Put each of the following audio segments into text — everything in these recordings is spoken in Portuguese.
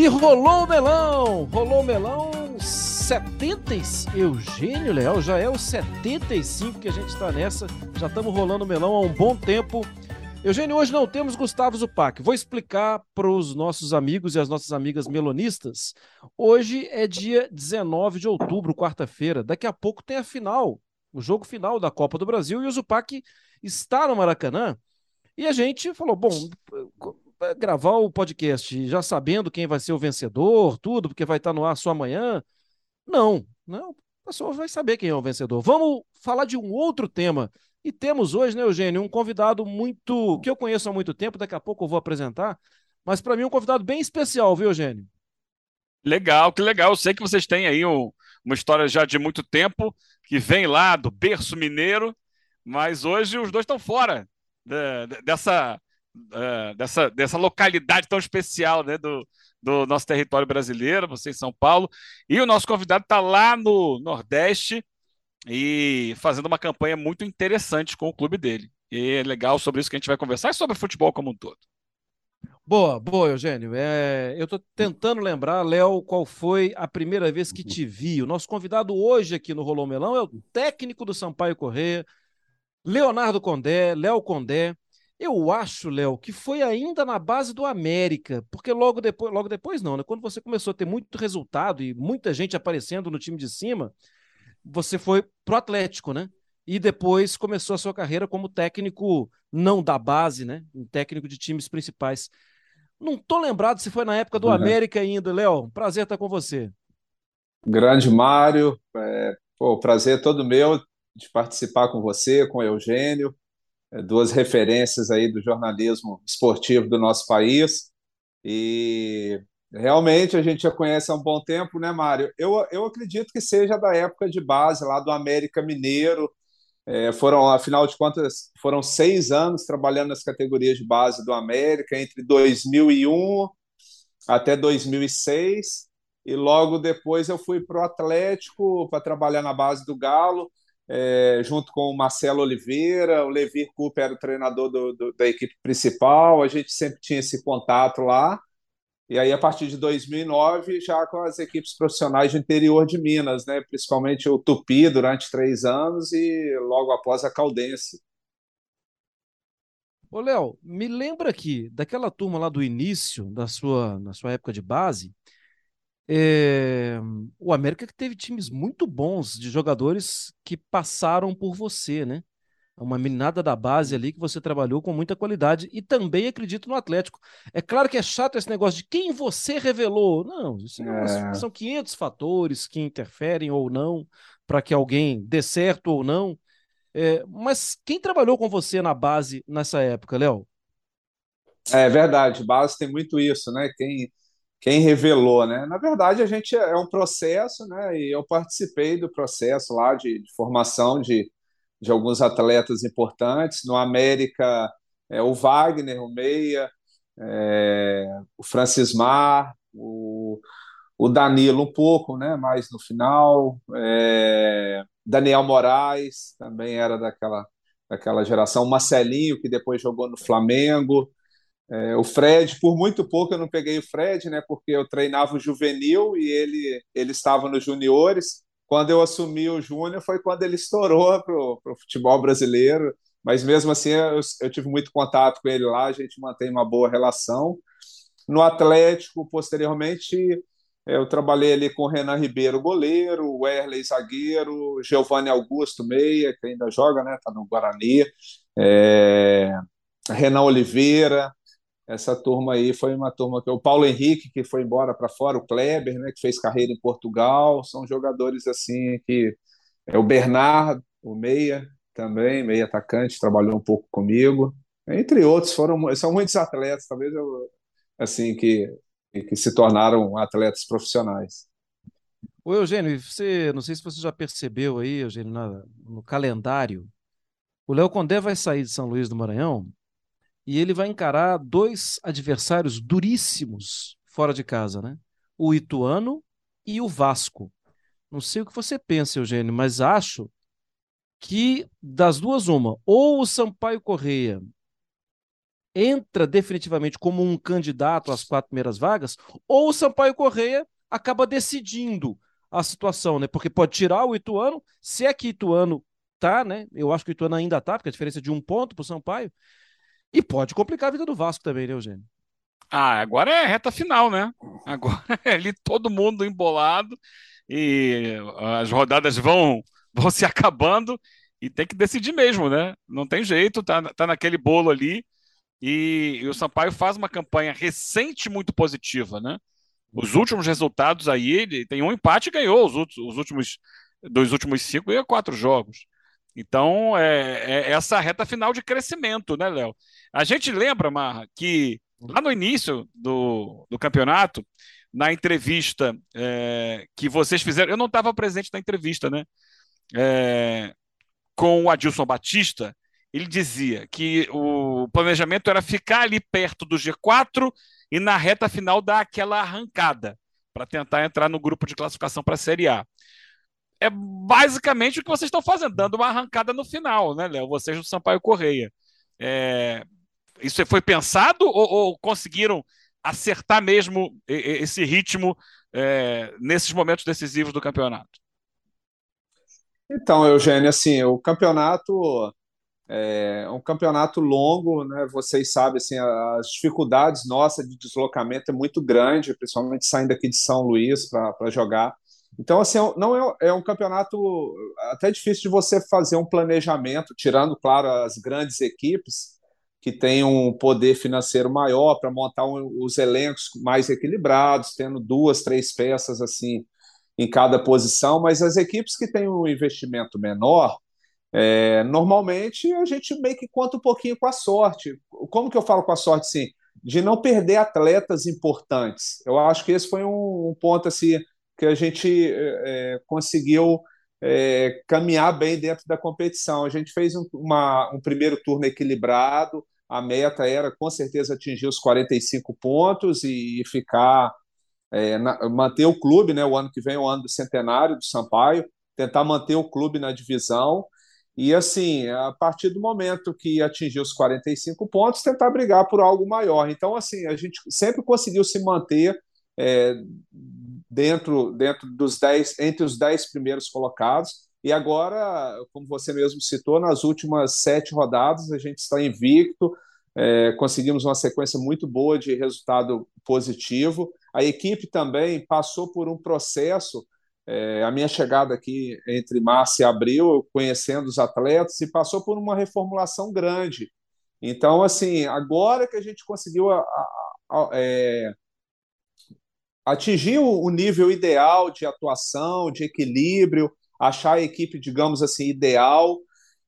E rolou o melão! Rolou o melão 70. Eugênio Leal, já é o 75 que a gente está nessa. Já estamos rolando o melão há um bom tempo. Eugênio, hoje não temos Gustavo Zupac. Vou explicar para os nossos amigos e as nossas amigas melonistas. Hoje é dia 19 de outubro, quarta-feira. Daqui a pouco tem a final, o jogo final da Copa do Brasil, e o Zupac está no Maracanã. E a gente falou: bom, gravar o podcast já sabendo quem vai ser o vencedor, tudo, porque vai estar no ar só amanhã. Não, não. O pessoal vai saber quem é o vencedor. Vamos falar de um outro tema. E temos hoje, né, Eugênio, um convidado muito. que eu conheço há muito tempo, daqui a pouco eu vou apresentar, mas para mim um convidado bem especial, viu, Eugênio? Legal, que legal. Eu sei que vocês têm aí um, uma história já de muito tempo, que vem lá do berço mineiro, mas hoje os dois estão fora de, de, dessa uh, dessa, dessa localidade tão especial né, do, do nosso território brasileiro, você em São Paulo. E o nosso convidado está lá no Nordeste e fazendo uma campanha muito interessante com o clube dele. E é legal sobre isso que a gente vai conversar e sobre futebol como um todo. Boa, boa, Eugênio. É, eu estou tentando lembrar, Léo, qual foi a primeira vez que te vi. O nosso convidado hoje aqui no Rolô Melão é o técnico do Sampaio Correia, Leonardo Condé, Léo Condé. Eu acho, Léo, que foi ainda na base do América, porque logo depois, logo depois não, né? Quando você começou a ter muito resultado e muita gente aparecendo no time de cima, você foi pro Atlético, né? E depois começou a sua carreira como técnico não da base, né? Um técnico de times principais. Não tô lembrado se foi na época do uhum. América ainda, Léo. Prazer estar com você. Grande Mário, é, pô, prazer todo meu de participar com você, com o Eugênio. Duas referências aí do jornalismo esportivo do nosso país. E realmente a gente já conhece há um bom tempo, né, Mário? Eu, eu acredito que seja da época de base, lá do América Mineiro. É, foram, afinal de contas, foram seis anos trabalhando nas categorias de base do América, entre 2001 até 2006. E logo depois eu fui para o Atlético para trabalhar na base do Galo é, junto com o Marcelo Oliveira, o Levir Cooper era o treinador do, do, da equipe principal, a gente sempre tinha esse contato lá. E aí, a partir de 2009, já com as equipes profissionais do interior de Minas, né? principalmente o Tupi durante três anos e logo após a Caldense. Ô, Léo, me lembra aqui daquela turma lá do início da sua, na sua época de base, é, o América que teve times muito bons de jogadores que passaram por você, né? Uma meninada da base ali que você trabalhou com muita qualidade e também acredito no Atlético. É claro que é chato esse negócio de quem você revelou. Não, isso é. são 500 fatores que interferem ou não para que alguém dê certo ou não. É, mas quem trabalhou com você na base nessa época, Léo? É verdade, base tem muito isso, né? Quem quem revelou, né? Na verdade, a gente é um processo, né? E eu participei do processo lá de, de formação de, de alguns atletas importantes. No América, é, o Wagner, o Meia, é, o Francismar, o, o Danilo um pouco, né? Mais no final, é, Daniel Moraes também era daquela daquela geração, o Marcelinho que depois jogou no Flamengo. É, o Fred, por muito pouco eu não peguei o Fred, né? Porque eu treinava o juvenil e ele, ele estava nos juniores. Quando eu assumi o júnior foi quando ele estourou para o futebol brasileiro. Mas mesmo assim eu, eu tive muito contato com ele lá, a gente mantém uma boa relação. No Atlético, posteriormente, eu trabalhei ali com o Renan Ribeiro, goleiro, o Erley, zagueiro, Giovanni Augusto, meia, que ainda joga, né? Está no Guarani. É... Renan Oliveira, essa turma aí foi uma turma que o Paulo Henrique que foi embora para fora, o Kleber, né, que fez carreira em Portugal, são jogadores assim que é o Bernardo, o meia também, meia atacante, trabalhou um pouco comigo, entre outros foram são muitos atletas, talvez eu, assim que que se tornaram atletas profissionais. O Eugênio, você, não sei se você já percebeu aí, Eugênio, na, no calendário, o Léo Condé vai sair de São Luís do Maranhão e ele vai encarar dois adversários duríssimos fora de casa, né? O Ituano e o Vasco. Não sei o que você pensa, Eugênio, mas acho que das duas uma, ou o Sampaio Correia entra definitivamente como um candidato às quatro primeiras vagas, ou o Sampaio Correia acaba decidindo a situação, né? Porque pode tirar o Ituano, se é que Ituano tá, né? Eu acho que o Ituano ainda tá, porque a diferença é de um ponto para o Sampaio. E pode complicar a vida do Vasco também, né, Eugênio? Ah, agora é reta final, né? Agora é ali todo mundo embolado e as rodadas vão, vão se acabando e tem que decidir mesmo, né? Não tem jeito, tá, tá naquele bolo ali. E, e o Sampaio faz uma campanha recente muito positiva, né? Os últimos resultados aí, ele tem um empate e ganhou os, os últimos dos últimos cinco e quatro jogos. Então, é, é, essa reta final de crescimento, né, Léo? A gente lembra, Marra, que lá no início do, do campeonato, na entrevista é, que vocês fizeram, eu não estava presente na entrevista, né? É, com o Adilson Batista, ele dizia que o planejamento era ficar ali perto do G4 e na reta final dar aquela arrancada para tentar entrar no grupo de classificação para a Série A. É basicamente o que vocês estão fazendo, dando uma arrancada no final, né, Léo? Vocês do Sampaio Correia. É... Isso foi pensado ou, ou, conseguiram acertar mesmo esse ritmo é, nesses momentos decisivos do campeonato? Então, Eugênio, assim, o campeonato é um campeonato longo, né? Vocês sabem, assim, as dificuldades nossas de deslocamento é muito grande, principalmente saindo aqui de São Luís para jogar. Então, assim, é não é, é um campeonato até difícil de você fazer um planejamento, tirando, claro, as grandes equipes que têm um poder financeiro maior para montar um, os elencos mais equilibrados, tendo duas, três peças assim em cada posição, mas as equipes que têm um investimento menor, é, normalmente a gente meio que conta um pouquinho com a sorte. Como que eu falo com a sorte, sim? De não perder atletas importantes. Eu acho que esse foi um, um ponto assim que a gente é, conseguiu é, caminhar bem dentro da competição. A gente fez um, uma, um primeiro turno equilibrado. A meta era com certeza atingir os 45 pontos e, e ficar é, na, manter o clube, né? O ano que vem é o ano do centenário do Sampaio, tentar manter o clube na divisão e assim, a partir do momento que atingiu os 45 pontos, tentar brigar por algo maior. Então, assim, a gente sempre conseguiu se manter é, dentro, dentro dos 10, entre os 10 primeiros colocados. E agora, como você mesmo citou, nas últimas sete rodadas a gente está invicto, é, conseguimos uma sequência muito boa de resultado positivo. A equipe também passou por um processo é, a minha chegada aqui entre março e abril, conhecendo os atletas, e passou por uma reformulação grande. Então, assim, agora que a gente conseguiu a, a, a, é, atingir o nível ideal de atuação, de equilíbrio, achar a equipe, digamos assim, ideal.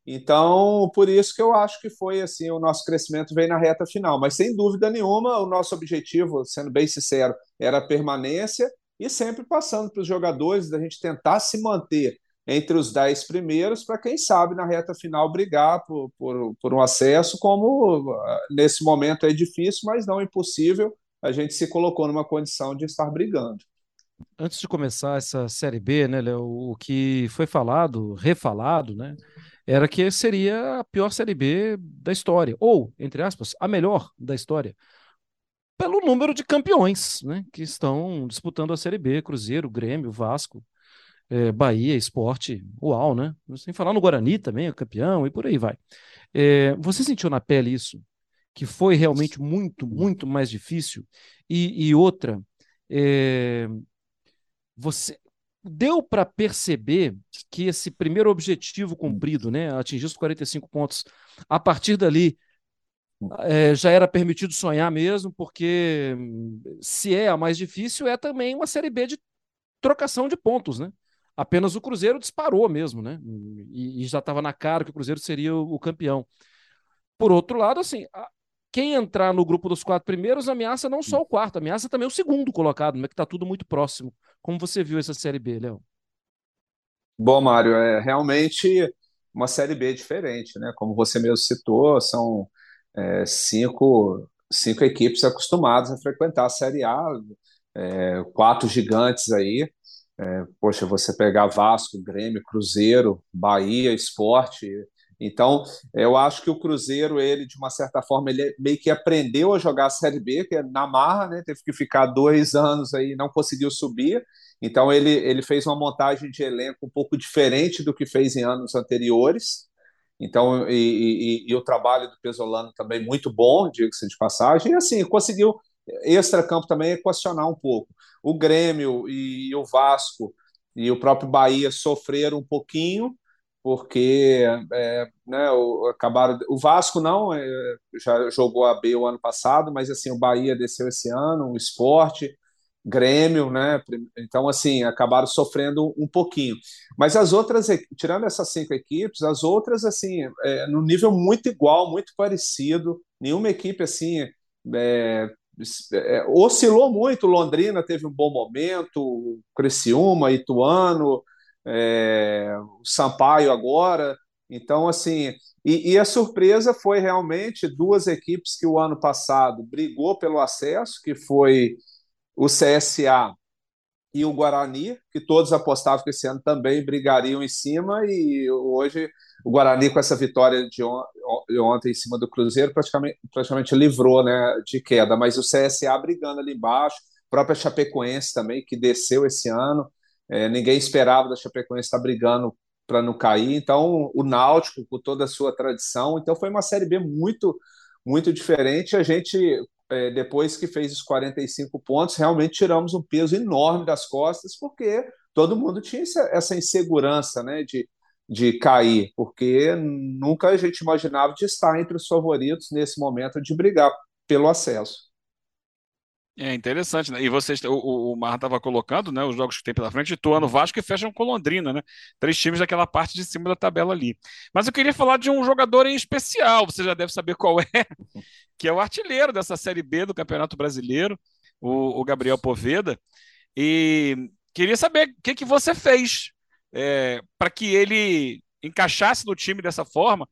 Então, por isso que eu acho que foi assim, o nosso crescimento veio na reta final. Mas sem dúvida nenhuma, o nosso objetivo, sendo bem sincero, era a permanência e sempre passando para os jogadores da gente tentar se manter entre os dez primeiros para quem sabe na reta final brigar por, por, por, um acesso, como ah, nesse momento é difícil, mas não impossível. A gente se colocou numa condição de estar brigando. Antes de começar essa série B, né, Léo, o que foi falado, refalado, né, era que seria a pior série B da história, ou, entre aspas, a melhor da história pelo número de campeões né, que estão disputando a Série B, Cruzeiro, Grêmio, Vasco, é, Bahia, Esporte, Uau, né? Sem falar no Guarani também, é campeão, e por aí vai. É, você sentiu na pele isso? Que foi realmente muito, muito mais difícil? E, e outra, é, você deu para perceber que esse primeiro objetivo cumprido, né, atingir os 45 pontos, a partir dali é, já era permitido sonhar mesmo, porque se é a mais difícil, é também uma Série B de trocação de pontos, né? Apenas o Cruzeiro disparou mesmo, né? E, e já estava na cara que o Cruzeiro seria o, o, campeão. Por outro lado, assim, a, quem entrar no grupo dos quatro primeiros ameaça não só o quarto, ameaça também o segundo colocado, né? Que está tudo muito próximo. Como você viu essa Série B, Léo? Bom, Mário, é realmente uma Série B diferente, né? Como você mesmo citou, são é, cinco, cinco equipes acostumadas a frequentar a Série A, é, quatro gigantes aí. É, poxa, você pegar Vasco, Grêmio, Cruzeiro, Bahia, Esporte, Então, eu acho que o Cruzeiro, ele, de uma certa forma, ele meio que aprendeu a jogar a Série B, que é na marra, né? Teve que ficar dois anos aí, não conseguiu subir. Então, ele, ele fez uma montagem de elenco um pouco diferente do que fez em anos anteriores. Então, e, e, e o trabalho do Pesolano também muito bom, diga-se de passagem. E assim, conseguiu extra-campo também equacionar um pouco. O Grêmio e o Vasco e o próprio Bahia sofreram um pouquinho, porque é, né, o, acabaram. O Vasco não é, já jogou a B o ano passado, mas assim o Bahia desceu esse ano, o Esporte, Grêmio, né? Então assim acabaram sofrendo um pouquinho. Mas as outras, tirando essas cinco equipes, as outras assim é, no nível muito igual, muito parecido. Nenhuma equipe assim é, é, oscilou muito. Londrina teve um bom momento, Criciúma, Ituano, é, Sampaio agora. Então, assim, e, e, a surpresa foi realmente duas equipes que o ano passado brigou pelo acesso, que foi o CSA e o Guarani, que todos apostavam que esse ano também brigariam em cima, e hoje o Guarani, com essa vitória de, on de ontem em cima do Cruzeiro, praticamente, praticamente livrou né, de queda, mas o CSA brigando ali embaixo, própria Chapecoense também, que desceu esse ano, é, ninguém esperava da Chapecoense estar brigando para não cair, então o Náutico, com toda a sua tradição, então foi uma Série B muito, muito diferente, a gente é, depois que fez os 45 pontos, realmente tiramos um peso enorme das costas, porque todo mundo tinha essa insegurança né, de, de cair, porque nunca a gente imaginava de estar entre os favoritos nesse momento de brigar pelo acesso. É interessante, né? E vocês, o, o estava colocando, né, os jogos que tem pela frente, Ituano, Vasco e fecham com Londrina, né? Três times daquela parte de cima da tabela ali. Mas eu queria falar de um jogador em especial, você já deve saber qual é, que é o artilheiro dessa Série B do Campeonato Brasileiro, o, o Gabriel Poveda. E queria saber o que, que você fez é, para que ele encaixasse no time dessa forma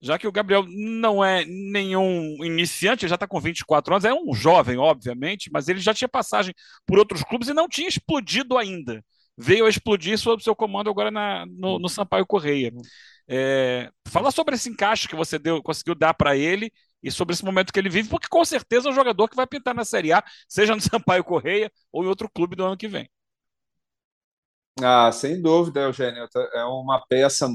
já que o Gabriel não é nenhum iniciante, já está com 24 anos, é um jovem, obviamente, mas ele já tinha passagem por outros clubes e não tinha explodido ainda. Veio a explodir sob seu comando agora na, no, no Sampaio Correia. É, fala sobre esse encaixe que você deu, conseguiu dar para ele e sobre esse momento que ele vive, porque com certeza é um jogador que vai pintar na Série A, seja no Sampaio Correia ou em outro clube do ano que vem. Ah, sem dúvida, Eugênio. É uma peça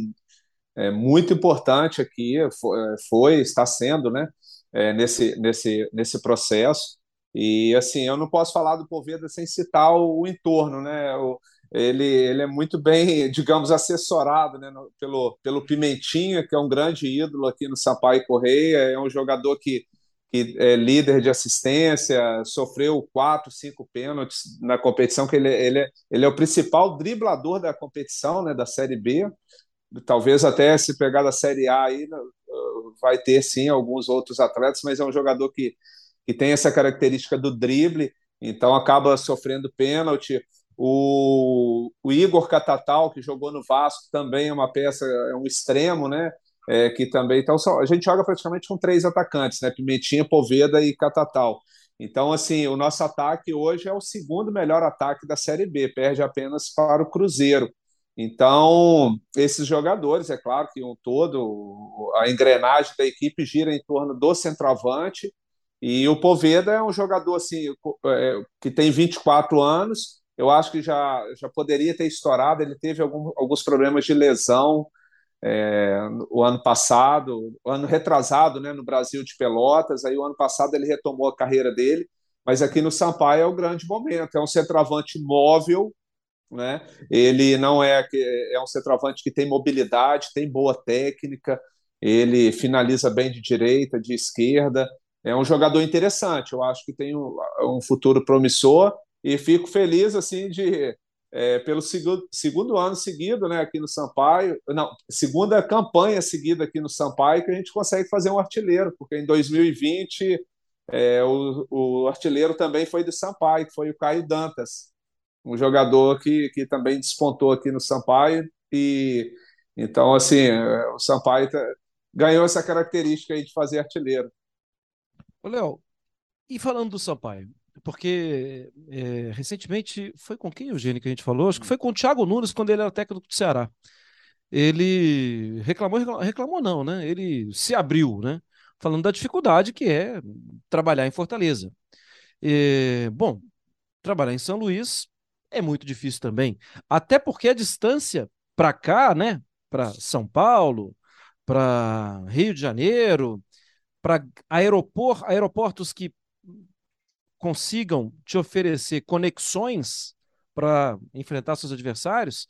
é, muito importante aqui, foi, é, foi, está sendo, né, é, nesse, nesse, nesse processo. E, assim, eu não posso falar do Poveda sem citar o, o entorno, né, o, ele, ele é muito bem, digamos, assessorado né, no, pelo, pelo Pimentinha, que é um grande ídolo aqui no Sampaio Correia, é um jogador que, que é líder de assistência, sofreu quatro, cinco pênaltis na competição, que ele, ele, ele é o principal driblador da competição, né, da Série B, talvez até se pegar da Série A aí, né, vai ter sim alguns outros atletas, mas é um jogador que, que tem essa característica do drible, então acaba sofrendo pênalti. O, o Igor Catatal, que jogou no Vasco, também é uma peça, é um extremo, né? É, que também. Então, a gente joga praticamente com três atacantes, né? Pimentinha, Poveda e Catatal. Então, assim, o nosso ataque hoje é o segundo melhor ataque da Série B, perde apenas para o Cruzeiro. Então, esses jogadores, é claro que um todo, a engrenagem da equipe gira em torno do centroavante, e o Poveda é um jogador assim é, que tem 24 anos, eu acho que já, já poderia ter estourado, ele teve algum, alguns problemas de lesão é, o ano passado, ano retrasado né, no Brasil de Pelotas, aí o ano passado ele retomou a carreira dele, mas aqui no Sampaio é o grande momento, é um centroavante móvel, né? Ele não é é um centroavante que tem mobilidade, tem boa técnica, ele finaliza bem de direita, de esquerda. É um jogador interessante. Eu acho que tem um, um futuro promissor e fico feliz assim de é, pelo segundo, segundo ano seguido, né, aqui no Sampaio, não, segunda campanha seguida aqui no Sampaio que a gente consegue fazer um artilheiro, porque em 2020 é, o, o artilheiro também foi do Sampaio, que foi o Caio Dantas um jogador que, que também despontou aqui no Sampaio e então assim o Sampaio tá, ganhou essa característica aí de fazer artilheiro. Léo, e falando do Sampaio, porque é, recentemente foi com quem, Eugênio, que a gente falou? Acho que foi com o Thiago Nunes quando ele era técnico do Ceará. ele reclamou, reclamou não, né? Ele se abriu, né? Falando da dificuldade que é trabalhar em Fortaleza. E, bom, trabalhar em São Luís é muito difícil também, até porque a distância para cá, né? Para São Paulo, para Rio de Janeiro, para aeropor, aeroportos que consigam te oferecer conexões para enfrentar seus adversários,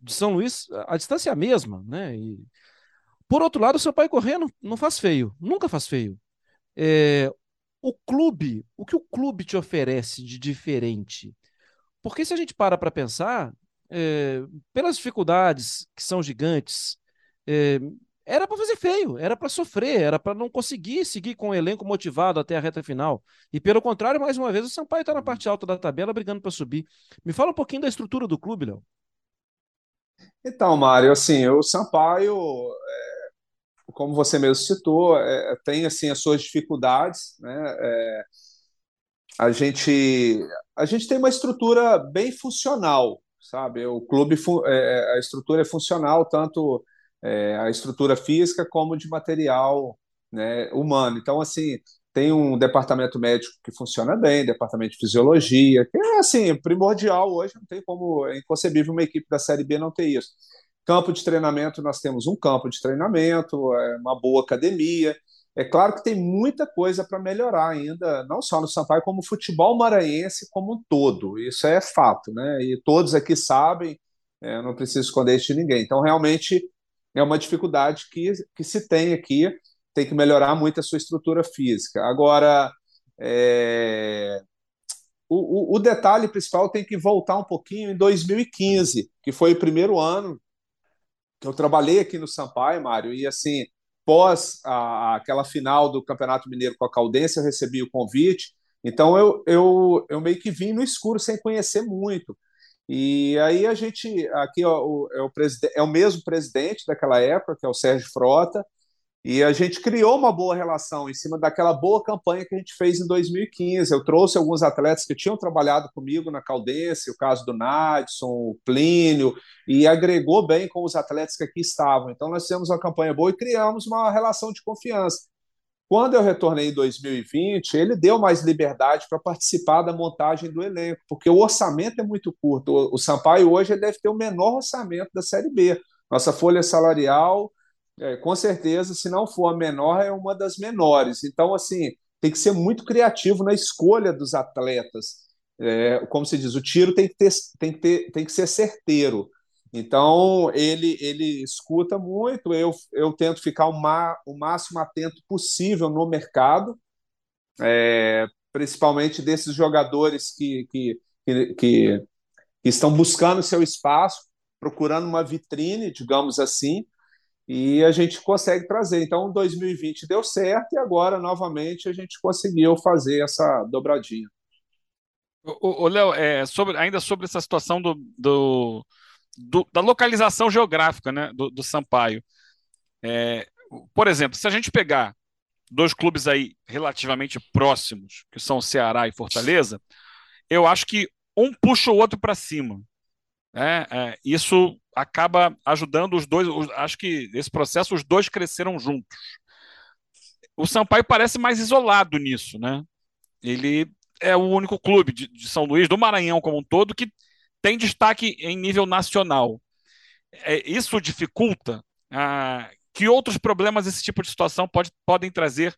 de São Luís, a distância é a mesma, né? E, por outro lado, seu pai correndo não faz feio, nunca faz feio. É, o clube, o que o clube te oferece de diferente? Porque se a gente para para pensar, é, pelas dificuldades que são gigantes, é, era para fazer feio, era para sofrer, era para não conseguir seguir com o elenco motivado até a reta final. E pelo contrário, mais uma vez, o Sampaio está na parte alta da tabela brigando para subir. Me fala um pouquinho da estrutura do clube, Léo. Então, Mário, assim, o Sampaio, é, como você mesmo citou, é, tem assim as suas dificuldades, né? É, a gente a gente tem uma estrutura bem funcional, sabe? O clube é, a estrutura é funcional tanto é, a estrutura física como de material né, humano. Então, assim, tem um departamento médico que funciona bem, departamento de fisiologia, que é assim, primordial hoje, não tem como, é inconcebível uma equipe da Série B não ter isso. Campo de treinamento, nós temos um campo de treinamento, é uma boa academia. É claro que tem muita coisa para melhorar ainda, não só no Sampaio, como o futebol maranhense como um todo. Isso é fato, né? E todos aqui sabem, é, não preciso esconder isso de ninguém. Então, realmente, é uma dificuldade que, que se tem aqui, tem que melhorar muito a sua estrutura física. Agora, é, o, o, o, detalhe principal tem que voltar um pouquinho em 2015, que foi o primeiro ano que eu trabalhei aqui no Sampaio, Mário, e assim, pós a, aquela final do Campeonato Mineiro com a Caldense, eu recebi o convite, então eu, eu, eu meio que vim no escuro sem conhecer muito. E aí a gente, aqui ó, é, o, é o mesmo presidente daquela época, que é o Sérgio Frota, e a gente criou uma boa relação em cima daquela boa campanha que a gente fez em 2015. Eu trouxe alguns atletas que tinham trabalhado comigo na Caldense, o caso do Nadson, o Plínio, e agregou bem com os atletas que aqui estavam. Então nós fizemos uma campanha boa e criamos uma relação de confiança. Quando eu retornei em 2020, ele deu mais liberdade para participar da montagem do elenco, porque o orçamento é muito curto. O, Sampaio hoje deve ter o menor orçamento da Série B. Nossa folha salarial, é, com certeza, se não for a menor, é uma das menores. Então, assim, tem que ser muito criativo na escolha dos atletas. É, como se diz, o tiro tem que, ter, tem, que ter, tem que ser certeiro. Então, ele, ele escuta muito, eu, eu tento ficar o, ma, o máximo atento possível no mercado, é, principalmente desses jogadores que, que, que, que, estão buscando seu espaço, procurando uma vitrine, digamos assim, e a gente consegue trazer. Então, 2020 deu certo e agora, novamente, a gente conseguiu fazer essa dobradinha. O, Léo, é, sobre, ainda sobre essa situação do, do do, da localização geográfica né, do, do Sampaio. É, por exemplo, se a gente pegar dois clubes aí relativamente próximos, que são Ceará e Fortaleza, eu acho que um puxa o outro para cima. É, é, isso acaba ajudando os dois. Os, acho que esse processo os dois cresceram juntos. O Sampaio parece mais isolado nisso, né? Ele é o único clube de, de São Luís, do Maranhão como um todo, que tem destaque em nível nacional. É, isso dificulta ah, que outros problemas esse tipo de situação pode, podem trazer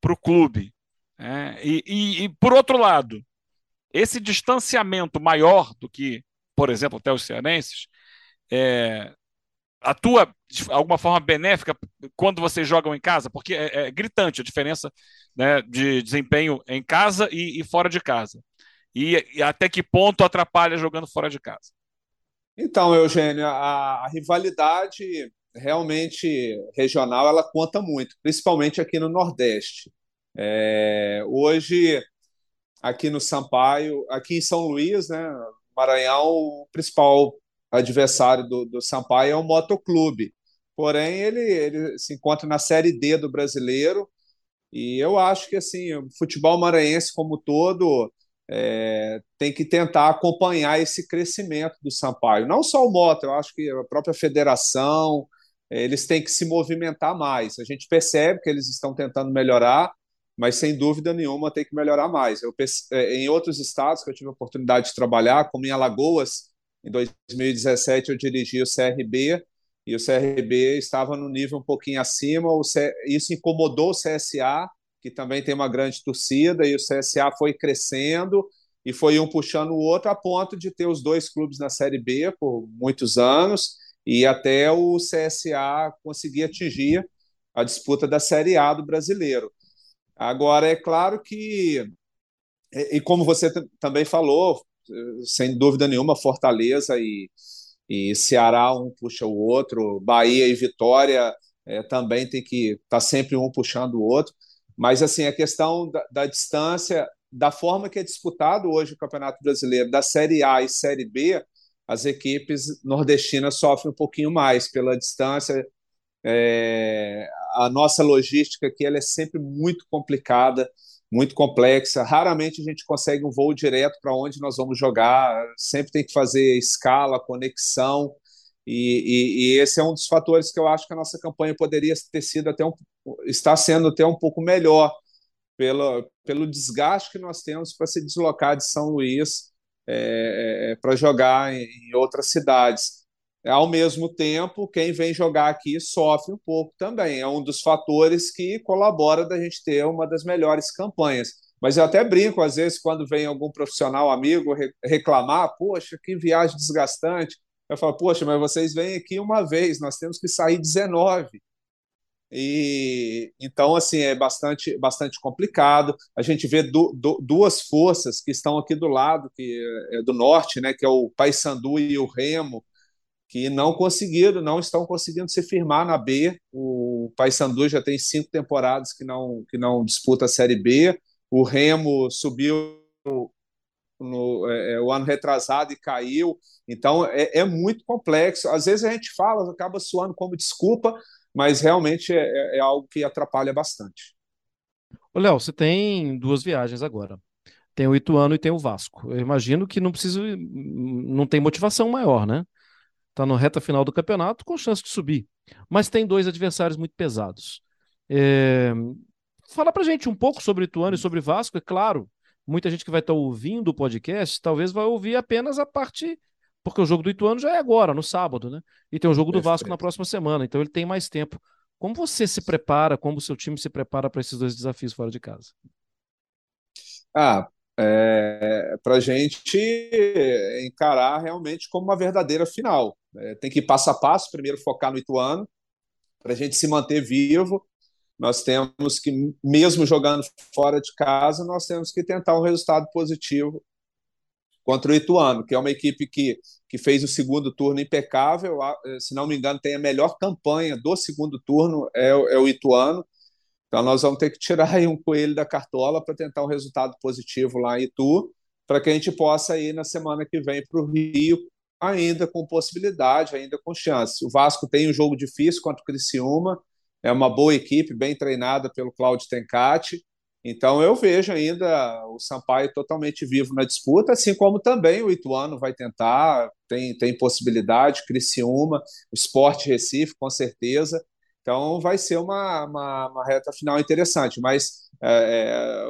para o clube. É, e, e, e, por outro lado, esse distanciamento maior do que, por exemplo, até os cearenses, é, atua de alguma forma benéfica quando vocês jogam em casa? Porque é, é gritante a diferença né, de desempenho em casa e, e fora de casa. E, e até que ponto atrapalha jogando fora de casa? Então, Eugênio, a, a rivalidade realmente regional ela conta muito, principalmente aqui no Nordeste. É, hoje, aqui no Sampaio, aqui em São Luís, né, Maranhão, o principal adversário do, do Sampaio é o Motoclube. Porém, ele, ele se encontra na Série D do brasileiro. E eu acho que assim, o futebol maranhense como todo é, tem que tentar acompanhar esse crescimento do Sampaio. Não só o Mota, eu acho que a própria federação, é, eles têm que se movimentar mais. A gente percebe que eles estão tentando melhorar, mas sem dúvida nenhuma tem que melhorar mais. Eu, é, em outros estados que eu tive a oportunidade de trabalhar, como em Alagoas, em 2017 eu dirigi o CRB e o CRB estava no nível um pouquinho acima. Isso incomodou o CSA, que também tem uma grande torcida, e o CSA foi crescendo e foi um puxando o outro a ponto de ter os dois clubes na Série B por muitos anos e até o CSA conseguir atingir a disputa da Série A do brasileiro. Agora, é claro que, e como você também falou, sem dúvida nenhuma, Fortaleza e, e Ceará, um puxa o outro, Bahia e Vitória é, também tem que estar tá sempre um puxando o outro. Mas assim, a questão da, da, distância, da forma que é disputado hoje o Campeonato Brasileiro, da Série A e Série B, as equipes nordestinas sofrem um pouquinho mais pela distância. É, a nossa logística aqui ela é sempre muito complicada muito complexa. Raramente a gente consegue um voo direto para onde nós vamos jogar, sempre tem que fazer escala, conexão. E, e, e, esse é um dos fatores que eu acho que a nossa campanha poderia ter sido até um, está sendo até um pouco melhor pelo, pelo desgaste que nós temos para se deslocar de São Luís é, é, para jogar em, em outras cidades. Ao mesmo tempo, quem vem jogar aqui sofre um pouco também. É um dos fatores que colabora da gente ter uma das melhores campanhas. Mas eu até brinco, às vezes, quando vem algum profissional amigo reclamar, poxa, que viagem desgastante. Eu falo, poxa, mas vocês vêm aqui uma vez, nós temos que sair 19. E então assim é bastante bastante complicado. A gente vê du, du, duas forças que estão aqui do lado, que é do norte, né, que é o Paysandu e o Remo, que não conseguiram, não estão conseguindo se firmar na B. O Paysandu já tem cinco temporadas que não, que não disputa a Série B. O Remo subiu no, é, é, o ano retrasado e caiu. Então é, é, muito complexo. Às vezes a gente fala, acaba suando como desculpa, mas realmente é, é, é algo que atrapalha bastante. Ô, Léo, você tem duas viagens agora. Tem o Ituano e tem o Vasco. Eu imagino que não precisa, não tem motivação maior, né? Está na reta final do campeonato com chance de subir. Mas tem dois adversários muito pesados. É... Fala pra gente um pouco sobre Ituano e sobre Vasco, é claro. Muita gente que vai estar tá ouvindo o podcast talvez vai ouvir apenas a parte. Porque o jogo do Ituano já é agora, no sábado, né? E tem o jogo do Vasco na próxima semana, então ele tem mais tempo. Como você se prepara, como o seu time se prepara para esses dois desafios fora de casa? Ah, é, para a gente encarar realmente como uma verdadeira final. É, tem que ir passo a passo, primeiro focar no Ituano, para a gente se manter vivo. Nós temos que, mesmo jogando fora de casa, nós temos que tentar um resultado positivo contra o Ituano, que é uma equipe que, que fez o segundo turno impecável. Se não me engano, tem a melhor campanha do segundo turno, é, é o Ituano então nós vamos ter que tirar um coelho da cartola para tentar um resultado positivo lá em Itu, para que a gente possa ir na semana que vem para o Rio, ainda com possibilidade, ainda com chance. O Vasco tem um jogo difícil contra o Criciúma, é uma boa equipe, bem treinada pelo Claudio Tencati. Então eu vejo ainda o Sampaio totalmente vivo na disputa, assim como também o Ituano vai tentar, tem, tem possibilidade, Criciúma, o Sport Recife, com certeza. Então vai ser uma, uma, uma reta final interessante. Mas é, é,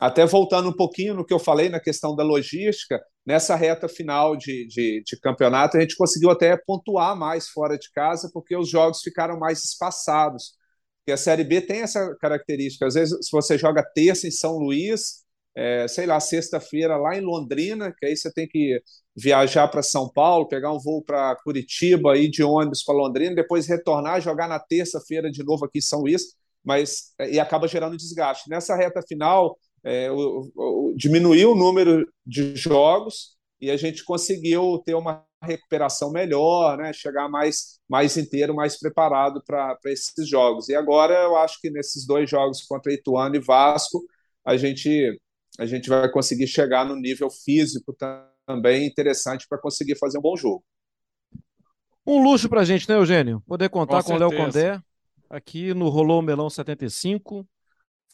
até voltando um pouquinho no que eu falei na questão da logística, nessa reta final de, de, de, campeonato, a gente conseguiu até pontuar mais fora de casa, porque os jogos ficaram mais espaçados. Porque a Série B tem essa característica. Às vezes, se você joga terça em São Luís, é, sei lá, sexta-feira lá em Londrina, que aí você tem que viajar para São Paulo, pegar um voo para Curitiba, ir de ônibus para Londrina, depois retornar, jogar na terça-feira de novo aqui em São Luís, mas e acaba gerando desgaste. Nessa reta final, é, o, o, diminuiu o número de jogos e a gente conseguiu ter uma recuperação melhor, né? chegar mais, mais inteiro, mais preparado para esses jogos. E agora eu acho que nesses dois jogos contra Ituano e Vasco, a gente, a gente vai conseguir chegar no nível físico também também interessante para conseguir fazer um bom jogo. Um luxo para a gente, né, Eugênio? Poder contar com, com o Léo Condé aqui no Rolou Melão 75,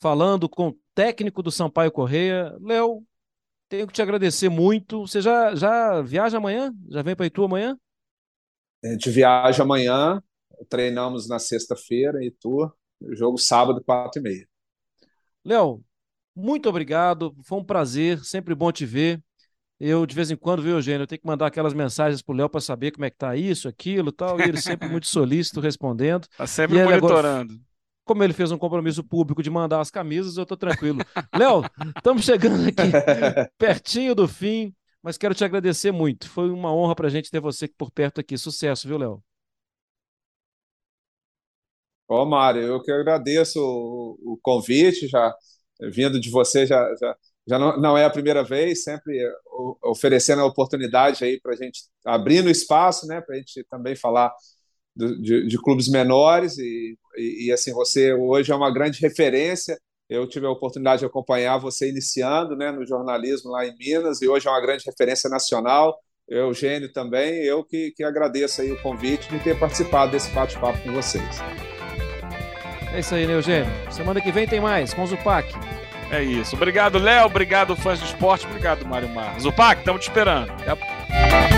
falando com o técnico do Sampaio Correia. Léo, tenho que te agradecer muito. Você já, já viaja amanhã? Já vem para Itu amanhã? A gente viaja amanhã, treinamos na sexta-feira em Itu, jogo sábado, quatro e meia. Léo, muito obrigado, foi um prazer, sempre bom te ver. Eu, de vez em quando, viu, Eugênio, eu tenho que mandar aquelas mensagens pro Léo para saber como é que tá isso, aquilo tal, e ele sempre muito solícito respondendo. Tá sempre monitorando. Agora, como ele fez um compromisso público de mandar as camisas, eu tô tranquilo. Léo, estamos chegando aqui pertinho do fim, mas quero te agradecer muito. Foi uma honra pra gente ter você por perto aqui. Sucesso, viu, Léo? Ó, Mário, eu que agradeço o, o convite, já vindo de você, já, já já não, não é a primeira vez, sempre oferecendo a oportunidade aí para a gente abrindo espaço, né, para a gente também falar do, de, de, clubes menores e, e, e, assim você hoje é uma grande referência. Eu tive a oportunidade de acompanhar você iniciando, né, no jornalismo lá em Minas e hoje é uma grande referência nacional. Eugênio também, eu que, que agradeço aí o convite de ter participado desse bate-papo com vocês. É isso aí, né, Eugênio? Semana que vem tem mais com o Zupac. É isso. Obrigado, Léo. Obrigado, fãs do esporte. Obrigado, Mário Mar. Zupac, estamos te esperando. Até a...